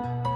Bye.